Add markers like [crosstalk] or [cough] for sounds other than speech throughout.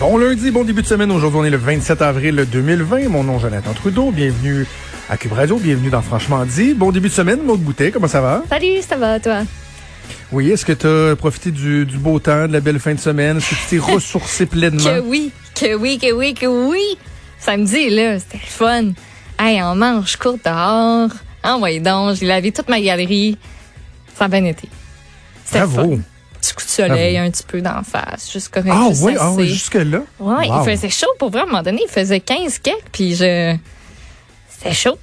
Bon lundi, bon début de semaine. Aujourd'hui, on est le 27 avril 2020. Mon nom Jonathan Trudeau. Bienvenue à Cube Radio. Bienvenue dans Franchement dit. Bon début de semaine, Maud Boutet. Comment ça va? Salut, ça va, toi? Oui, est-ce que tu as profité du, du, beau temps, de la belle fin de semaine? Est-ce que tu t'es ressourcé pleinement? Que oui, que oui, que oui, que oui. Samedi, là, c'était fun. Hey, on mange court dehors. Envoyez donc, j'ai lavé toute ma galerie. Ça a bien été. Bravo. fun. Petit coup de soleil, un petit peu d'en face, juste correct. Ah juste oui, ah oui, jusque-là? Ouais, Wow. il faisait chaud pour vrai. À un moment donné, il faisait 15 quelques, puis je... C'était chaud.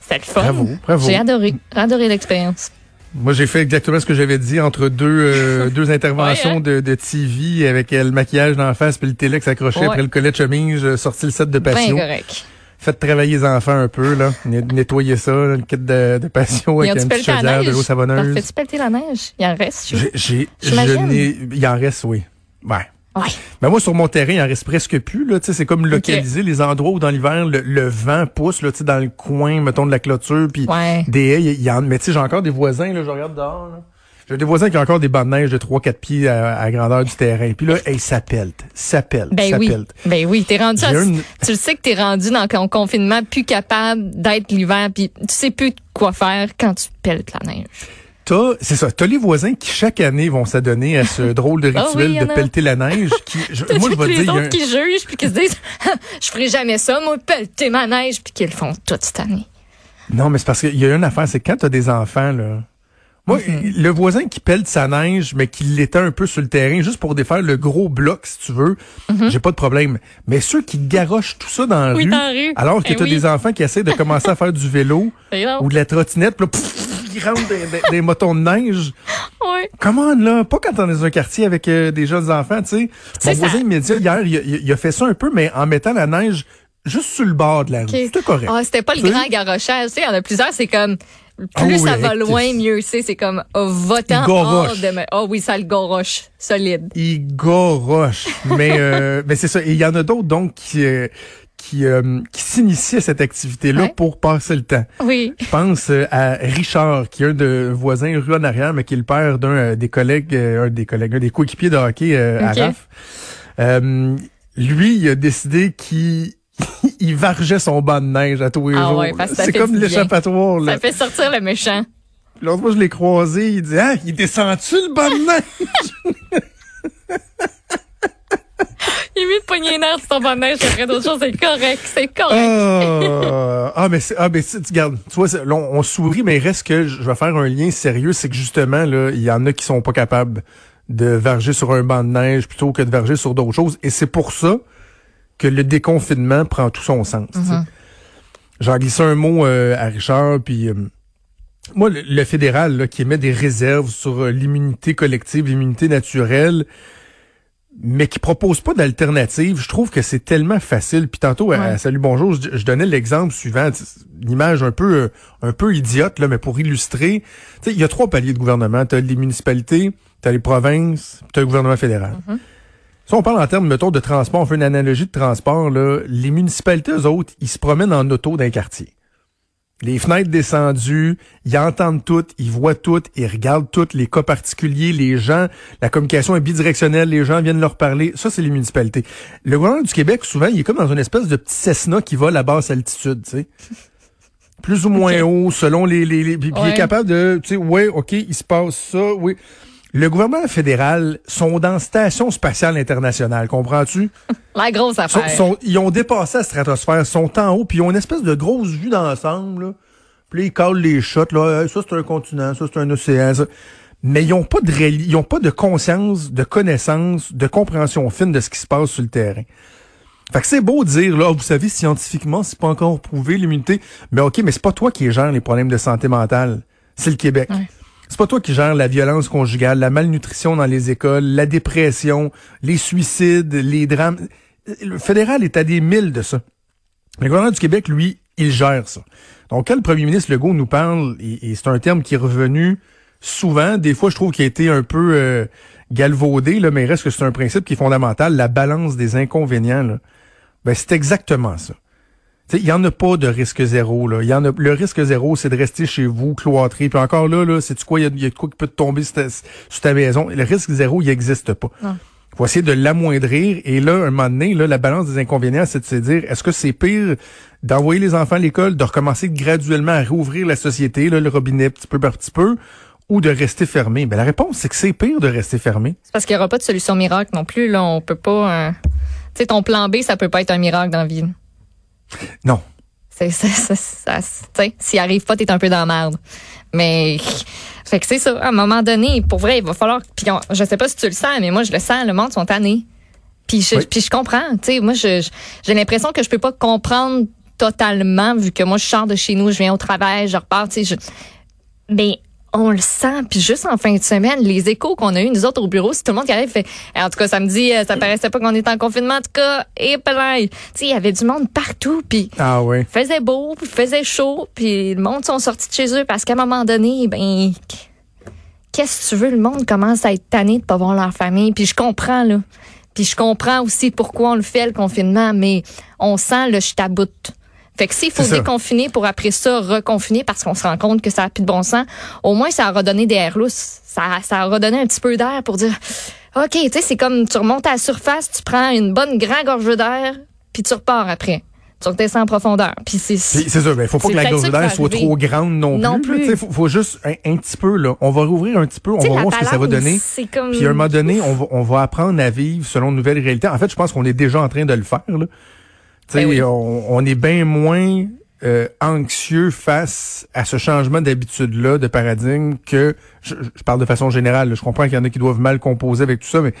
C'était le fun. Bravo, bravo. J'ai adoré, adoré l'expérience. Moi, j'ai fait exactement ce que j'avais dit entre deux, euh, [laughs] deux interventions Ouais, hein? de, de TV avec euh, le maquillage d'en face puis le télé qui s'accrochait Ouais. après le collet de chemise, euh, sorti le set de Bien patio. correct. Faites travailler les enfants un peu, là. Net- Nettoyer ça, là, le kit de, de patio avec une petite chaudière, de l'eau savonneuse? Fais-tu pelleter la neige? Il en reste, J'ai, il en reste, oui. Ouais. Ouais. Mais moi, sur mon terrain, il en reste presque plus, là. Tu sais, c'est comme localiser les endroits où dans l'hiver, le, le vent pousse, là, tu sais, dans le coin, mettons, de la clôture, puis Ouais. des haies, il y en, mais tu sais, j'ai encore des voisins, là, je regarde dehors, là. J'ai des voisins qui ont encore des bandes de neige de 3-4 pieds à, à grandeur du terrain. Puis là, hey, ça pelte, ça pelte, Ben ça oui. Ben oui, t'es rendu à- une- tu le sais que t'es rendu dans ton confinement plus capable d'être l'hiver puis tu sais plus quoi faire quand tu pelletes la neige. T'as, c'est ça, t'as les voisins qui chaque année vont s'adonner à ce [laughs] drôle de Ah rituel de pelleter la neige. Qui, [laughs] je- moi, je vais les dire, autres un- qui jugent puis qui se disent [laughs] je ferai jamais ça, moi pelleter ma neige puis qu'ils le font toute cette année. Non, mais c'est parce qu'il y a une affaire, c'est quand t'as des enfants, là. Moi, Mm-hmm. le voisin qui pèle sa neige, mais qui l'étend un peu sur le terrain, juste pour défaire le gros bloc, si tu veux, j'ai pas de problème. Mais ceux qui garochent tout ça dans la Mm-hmm. Oui, rue, dans la rue. alors que Eh t'as oui. des enfants qui essaient de commencer à faire du vélo [laughs] ou de la trottinette, puis ils rentrent des, des- des motons de neige. Ouais. Comment là? Pas quand on est dans un quartier avec euh, des jeunes enfants, tu sais. Mon voisin immédiat, hier, il, a- il a fait ça un peu, mais en mettant la neige juste sur le bord de la rue. C'était correct. Ah, c'était pas le grand garochage, tu sais, il y en a plusieurs, c'est comme plus Ah oui, ça va loin, mieux c'est, c'est comme oh, votant hors de ma- Oh oui, ça le goroche solide. il goroche. mais euh, [laughs] mais c'est ça. Et il y en a d'autres donc qui euh, qui euh, qui à cette activité-là Ouais. pour passer le temps. Oui. Je pense euh, à Richard, qui est un de voisins rue en arrière, mais qui est le père d'un euh, des collègues, euh, un des collègues, un des coéquipiers de hockey euh, Ok. à RAF. Euh, lui, il a décidé qu'il il vargeait son banc de neige à tous les Ah jours. ouais, c'est comme l'échappatoire. là. Ça fait sortir le méchant. L'autre fois, je l'ai croisé, il dit Ah, il descend-tu le banc de neige? [laughs] Il est mieux de pogner sur ton bonne neige après d'autres choses, c'est correct, c'est correct. Ah, ah, mais c'est, ah, mais tu gardes, tu vois, là, on, on sourit, mais il reste que je vais faire un lien sérieux, c'est que justement, là, il y en a qui sont pas capables de verger sur un banc de neige plutôt que de verger sur d'autres choses. Et c'est pour ça que le déconfinement prend tout son sens. tu sais. J'en un mot euh, à Richard, puis euh, moi, le, le fédéral là, qui émet des réserves sur euh, l'immunité collective, l'immunité naturelle, mais qui propose pas d'alternative, je trouve que c'est tellement facile. Puis tantôt, à- Ouais. à Salut Bonjour, je, je donnais l'exemple suivant, une image un peu un peu idiote, là, mais pour illustrer. Il y a trois paliers de gouvernement. Tu as les municipalités, tu as les provinces, tu as le gouvernement fédéral. Si on parle en termes, mettons, de transport, on fait une analogie de transport, là, les municipalités, eux autres, ils se promènent en auto d'un quartier. Les fenêtres descendues, ils entendent tout, ils voient tout, ils regardent tout, les cas particuliers, les gens, la communication est bidirectionnelle, les gens viennent leur parler. Ça, c'est les municipalités. Le gouvernement du Québec, souvent, il est comme dans une espèce de petit Cessna qui vole à basse altitude, tu sais. Plus ou moins haut, selon les... les, les- puis il est capable de... Tu sais, ouais, OK, il se passe ça, oui. Le gouvernement fédéral sont dans Station spatiale internationale, comprends-tu? [laughs] La grosse affaire. sont- ils ont dépassé la stratosphère, sont en haut, puis ils ont une espèce de grosse vue d'ensemble. Puis là, ils calent les shots. Là. Ça, c'est un continent, ça, c'est un océan. ça. Mais ils ont pas de ils ont pas de conscience, de connaissance, de compréhension fine de ce qui se passe sur le terrain. Fait que c'est beau de dire, là, vous savez, scientifiquement, c'est pas encore prouvé l'immunité. Mais OK, mais c'est pas toi qui gère les problèmes de santé mentale. C'est le Québec. Ouais. C'est pas toi qui gère la violence conjugale, la malnutrition dans les écoles, la dépression, les suicides, les drames. Le fédéral est à des milles de ça. Le gouvernement du Québec, lui, il gère ça. Donc, quand le premier ministre Legault nous parle, et, et c'est un terme qui est revenu souvent, des fois, je trouve qu'il a été un peu euh, galvaudé, là, mais il reste que c'est un principe qui est fondamental, la balance des inconvénients. Là. Ben, c'est exactement ça. Il y en a pas de risque zéro. Là. Y en a, le risque zéro, c'est de rester chez vous, cloîtré. Puis encore là, là c'est quoi, il y, y a de quoi qui peut te tomber sur ta, sur ta maison? Le risque zéro, il n'existe pas. Non. Il faut essayer de l'amoindrir. Et là, un moment donné, là, la balance des inconvénients, c'est de se dire, est-ce que c'est pire d'envoyer les enfants à l'école, de recommencer graduellement à rouvrir la société, là, le robinet petit peu par petit peu, ou de rester fermé? Ben, la réponse, c'est que c'est pire de rester fermé. C'est parce qu'il n'y aura pas de solution miracle non plus. Là, on peut pas... Euh, tu sais, ton plan B, ça peut pas être un miracle dans la vie. Non. C'est, ça, ça, s'il arrive pas, t'es un peu dans la merde. Mais, fait que c'est ça. À un moment donné, pour vrai, il va falloir. Puis je sais pas si tu le sens, mais moi je le sens. Le monde sont tannés. Puis je, puis je comprends. Tu sais, moi je, j'ai l'impression que je peux pas comprendre totalement vu que moi je sors de chez nous, je viens au travail, je repars. Tu sais, je, mais on le sent. Puis juste en fin de semaine, les échos qu'on a eu nous autres au bureau, c'est tout le monde qui arrive fait. En tout cas, samedi, euh, ça paraissait pas qu'on était en confinement. En tout cas, et plein. Tu sais, il y avait du monde partout. Puis ah ouais. faisait beau, puis faisait chaud, puis le monde sont sortis de chez eux parce qu'à un moment donné, ben qu'est-ce que tu veux, le monde commence à être tanné de pas voir leur famille. Puis je comprends là. Puis je comprends aussi pourquoi on le fait le confinement, mais on sent le je fait que s'il faut déconfiner pour après ça reconfiner parce qu'on se rend compte que ça a plus de bon sens, au moins ça a redonné des airs lousses. Ça, ça a redonné un petit peu d'air pour dire OK, tu sais, c'est comme tu remontes à la surface, tu prends une bonne grande gorge d'air, puis tu repars après. Tu redescends en profondeur. Puis c'est c'est ça, il ben, faut pas que la gorge d'air soit trop grande non, non plus. Il faut, faut, juste un, petit peu là, on va rouvrir un petit peu, on va voir ce que ça va donner. Comme... Puis à un moment donné, on va, on va apprendre à vivre selon une nouvelle réalité. En fait, je pense qu'on est déjà en train de le faire là. Ben on, est bien moins euh, anxieux face à ce changement d'habitude-là, de paradigme, que je, parle de façon générale. je comprends qu'il y en a qui doivent mal composer avec tout ça, mais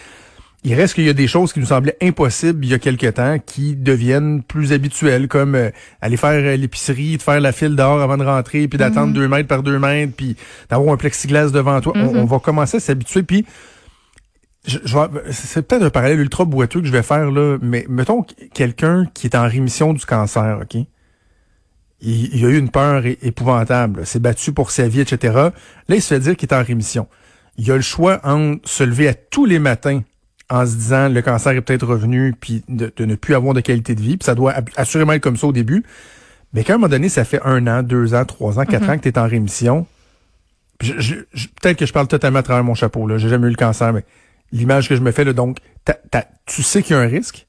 il reste qu'il y a des choses qui nous semblaient impossibles il y a quelque temps qui deviennent plus habituelles, comme euh, aller faire euh, l'épicerie, de faire la file dehors avant de rentrer, puis d'attendre mm-hmm. deux mètres par deux mètres, puis d'avoir un plexiglas devant toi. on, mm-hmm. va commencer à s'habituer, puis je, c'est peut-être un parallèle ultra boiteux que je vais faire là, mais mettons quelqu'un qui est en rémission du cancer, ok? Il, il a eu une peur épouvantable, s'est battu pour sa vie, etc. Là, il se fait dire qu'il est en rémission. Il a le choix entre se lever à tous les matins en se disant le cancer est peut-être revenu, puis de, ne plus avoir de qualité de vie, puis ça doit assurément être comme ça au début. Mais qu'à un moment donné, ça fait un an, deux ans, trois ans, quatre mm-hmm. ans que tu es en rémission. peut-être que je parle totalement à travers mon chapeau, là. J'ai jamais eu le cancer, mais l'image que je me fais, là, donc, tu sais qu'il y a un risque,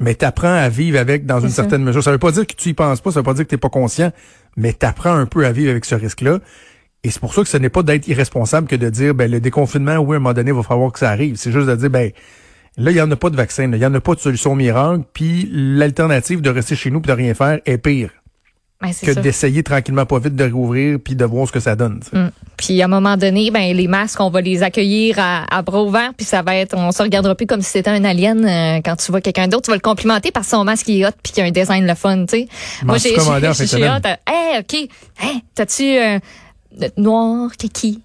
mais tu apprends à vivre avec dans une certaine mesure. Ça veut pas dire que tu y penses pas, ça veut pas dire que tu pas conscient, mais tu apprends un peu à vivre avec ce risque-là. Et c'est pour ça que ce n'est pas d'être irresponsable que de dire, ben, le déconfinement, oui, à un moment donné, il va falloir que ça arrive. C'est juste de dire, ben, là, il n'y en a pas de vaccin, il n'y en a pas de solution miracle, puis l'alternative de rester chez nous et de rien faire est pire. Ben, que d'essayer tranquillement pas vite de rouvrir puis de voir ce que ça donne. Mm. Puis à un moment donné, ben les masques, on va les accueillir à, bras ouverts puis ça va être, on se regardera plus comme si c'était un alien euh, quand tu vois quelqu'un d'autre, tu vas le complimenter parce que son masque est hot puis qu'il a un design le fun, tu sais. Moi j'ai j'ai hot. Hey, ok, hey, t'as-tu euh, noir, kiki?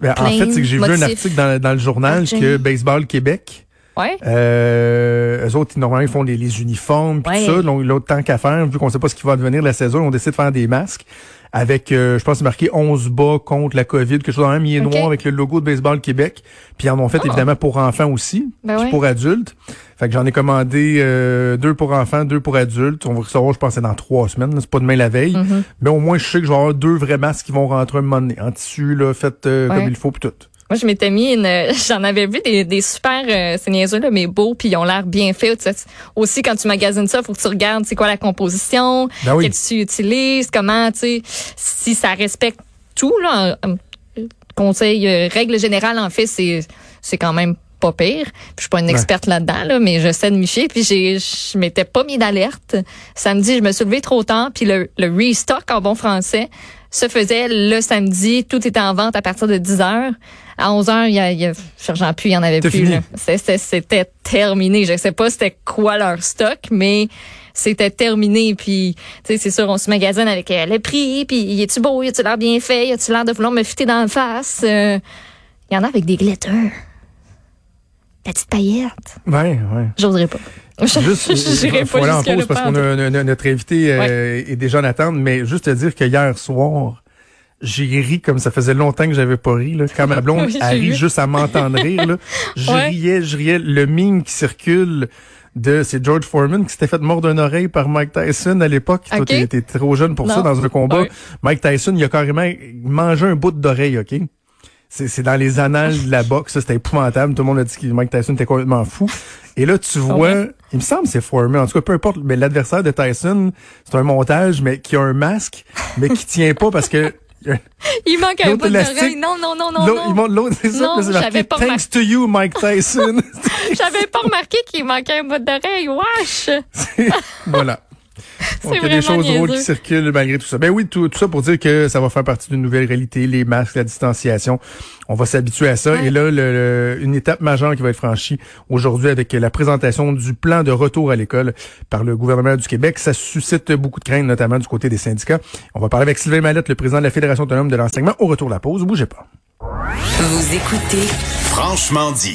Ben, en fait, c'est que j'ai vu un article dans, dans le journal que Baseball Québec Ouais. Euh, eux autres, normalement, ils font les, les uniformes tout ça. Donc, l'autre temps qu'à faire, vu qu'on sait pas ce qui va devenir la saison, on décide de faire des masques avec, euh, je pense, c'est marqué 11 bas contre la COVID, quelque chose dans même, il est noir avec le logo de Baseball Québec. Puis ils en ont fait, ah. évidemment, pour enfants aussi, ben pour adultes. Fait que j'en ai commandé euh, deux pour enfants, deux pour adultes. On va recevoir, je pense, dans trois semaines. C'est pas demain la veille. Mm-hmm. Mais au moins, je sais que je vais avoir deux vrais masques qui vont rentrer un moment donné, en tissu, là, fait euh, comme il faut, puis tout. Moi, je m'étais mis une, [laughs] j'en avais vu des, des super, euh, c'est niaiseux, là, mais beaux, puis ils ont l'air bien faits. Aussi, quand tu magasines ça, faut que tu regardes, c'est quoi la composition, ben que tu utilises, comment, tu sais, si ça respecte tout, là. Conseil, euh, règle générale, en fait, c'est, c'est quand même pas pire. je suis pas une experte là-dedans, là, mais je sais de Miché. Puis j'ai, je m'étais pas mis d'alerte. Samedi, je me suis levée trop tard. Puis le, le restock en bon français se faisait le samedi. Tout était en vente à partir de 10 heures. À 11 heures, il y a, il y a plus, il y en avait plus. C'était terminé. Je sais pas c'était quoi leur stock, mais c'était terminé. Puis, tu sais, c'est sûr, on se magasine avec euh, le prix. Puis, y est-tu beau? Y a-tu l'air bien fait? Y a-tu l'air de vouloir me fitter dans la face? Euh, il y en a avec des glitters. Petite paillette. Ouais, ouais. J'oserais pas. Juste, [laughs] il faut aller en pause parce qu'on a, notre invité euh, est déjà en attente, mais juste te dire que hier soir, j'ai ri comme ça faisait longtemps que j'avais pas ri. Là. Quand ma blonde [laughs] a ri juste à m'entendre rire, là, [laughs] je riais, je riais. Le mime qui circule de c'est George Foreman qui s'était fait mordre d'une oreille par Mike Tyson à l'époque. Toi, t'étais trop jeune pour ça dans un combat. Mike Tyson, il a carrément mangé un bout d'oreille, OK? c'est dans les annales de la boxe, c'était épouvantable. Tout le monde a dit que Mike Tyson était complètement fou. Et là, tu vois, il me semble c'est formé. En tout cas, peu importe, mais l'adversaire de Tyson, c'est un montage, mais qui a un masque, mais qui tient pas parce que [laughs] il manque un bout d'oreille. Non, non, non, non. L'autre, l'autre, c'est ça, c'est marqué, Thanks to you, Mike Tyson. [laughs] J'avais pas remarqué qu'il manquait un bout d'oreille. Wesh! [laughs] voilà. [laughs] Donc, il y a des choses drôles qui circulent malgré tout ça. Ben oui, tout, ça pour dire que ça va faire partie d'une nouvelle réalité, les masques, la distanciation. On va s'habituer à ça. Et là, le, une étape majeure qui va être franchie aujourd'hui avec la présentation du plan de retour à l'école par le gouvernement du Québec. Ça suscite beaucoup de craintes, notamment du côté des syndicats. On va parler avec Sylvain Mallette, le président de la Fédération autonome de l'enseignement. Au retour de la pause, bougez pas. Vous écoutez Franchement dit.